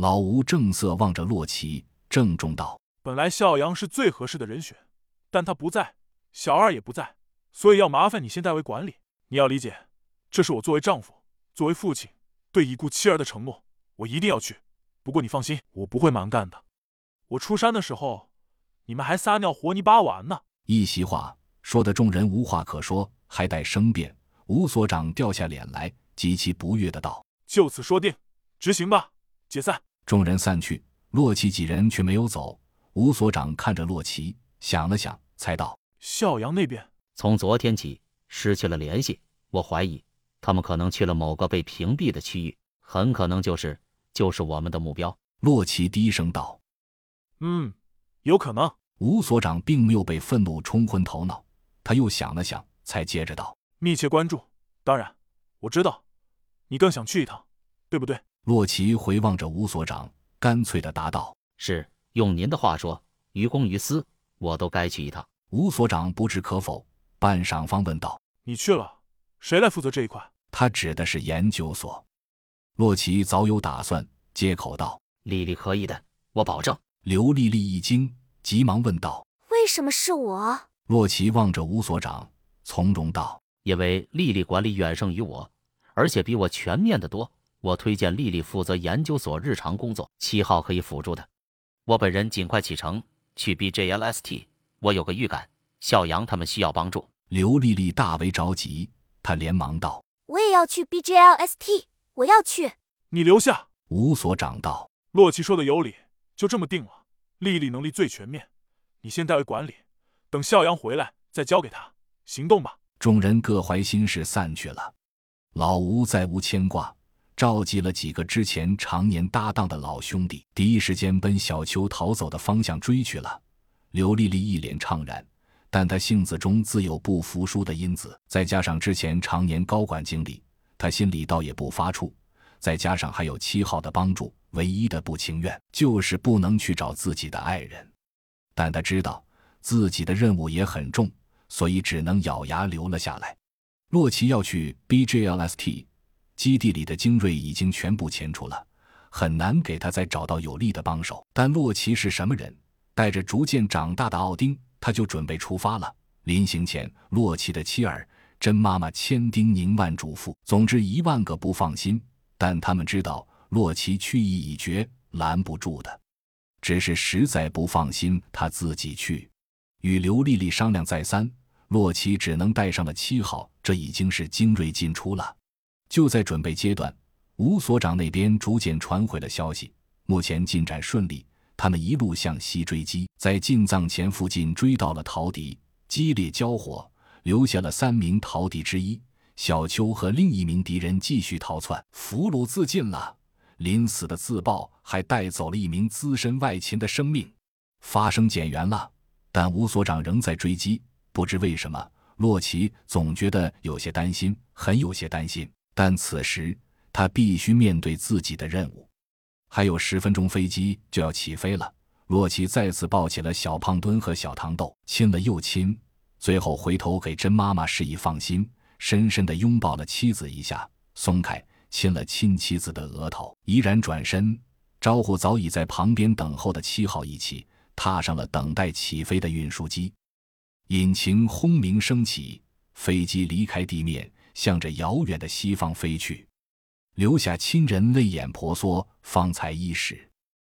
老吴正色望着洛奇，郑重道：“本来孝阳是最合适的人选，但他不在，小二也不在，所以要麻烦你先代为管理。你要理解，这是我作为丈夫、作为父亲对已故妻儿的承诺，我一定要去。不过你放心，我不会蛮干的。我出山的时候，你们还撒尿和泥巴玩呢。”一席话说的众人无话可说，还带生辩。吴所长掉下脸来，极其不悦的道：“就此说定，执行吧。解散。”众人散去，洛奇几人却没有走。吴所长看着洛奇，想了想，才道：“孝阳那边从昨天起失去了联系，我怀疑他们可能去了某个被屏蔽的区域，很可能就是就是我们的目标。”洛奇低声道：“嗯，有可能。”吴所长并没有被愤怒冲昏头脑，他又想了想，才接着道：“密切关注。当然，我知道你更想去一趟，对不对？”洛奇回望着吴所长，干脆的答道：“是。用您的话说，于公于私，我都该去一趟。”吴所长不置可否，半晌方问道：“你去了，谁来负责这一块？”他指的是研究所。洛奇早有打算，接口道：“丽丽可以的，我保证。”刘丽丽一惊。急忙问道：“为什么是我？”洛奇望着吴所长，从容道：“因为丽丽管理远胜于我，而且比我全面的多。我推荐丽丽负责研究所日常工作，七号可以辅助她。我本人尽快启程去 BJLST。我有个预感，小杨他们需要帮助。”刘丽丽大为着急，她连忙道：“我也要去 BJLST，我要去。”你留下。吴所长道：“洛奇说的有理，就这么定了。”丽丽能力最全面，你先代为管理，等笑阳回来再交给他。行动吧！众人各怀心事散去了。老吴再无牵挂，召集了几个之前常年搭档的老兄弟，第一时间奔小秋逃走的方向追去了。刘丽丽一脸怅然，但她性子中自有不服输的因子，再加上之前常年高管经历，她心里倒也不发怵。再加上还有七号的帮助。唯一的不情愿就是不能去找自己的爱人，但他知道自己的任务也很重，所以只能咬牙留了下来。洛奇要去 BJLST 基地里的精锐已经全部迁出了，很难给他再找到有力的帮手。但洛奇是什么人？带着逐渐长大的奥丁，他就准备出发了。临行前，洛奇的妻儿甄妈妈千叮咛万嘱咐，总之一万个不放心。但他们知道。洛奇去意已决，拦不住的，只是实在不放心他自己去。与刘丽丽商量再三，洛奇只能带上了七号。这已经是精锐进出了。就在准备阶段，吴所长那边逐渐传回了消息，目前进展顺利。他们一路向西追击，在进藏前附近追到了陶敌，激烈交火，留下了三名陶敌之一小邱和另一名敌人继续逃窜，俘虏自尽了。临死的自爆还带走了一名资深外勤的生命，发生减员了，但吴所长仍在追击。不知为什么，洛奇总觉得有些担心，很有些担心。但此时他必须面对自己的任务。还有十分钟，飞机就要起飞了。洛奇再次抱起了小胖墩和小糖豆，亲了又亲，最后回头给甄妈妈示意放心，深深的拥抱了妻子一下，松开。亲了亲妻子的额头，依然转身招呼早已在旁边等候的七号，一起踏上了等待起飞的运输机。引擎轰鸣升起，飞机离开地面，向着遥远的西方飞去，留下亲人泪眼婆娑，方才伊始。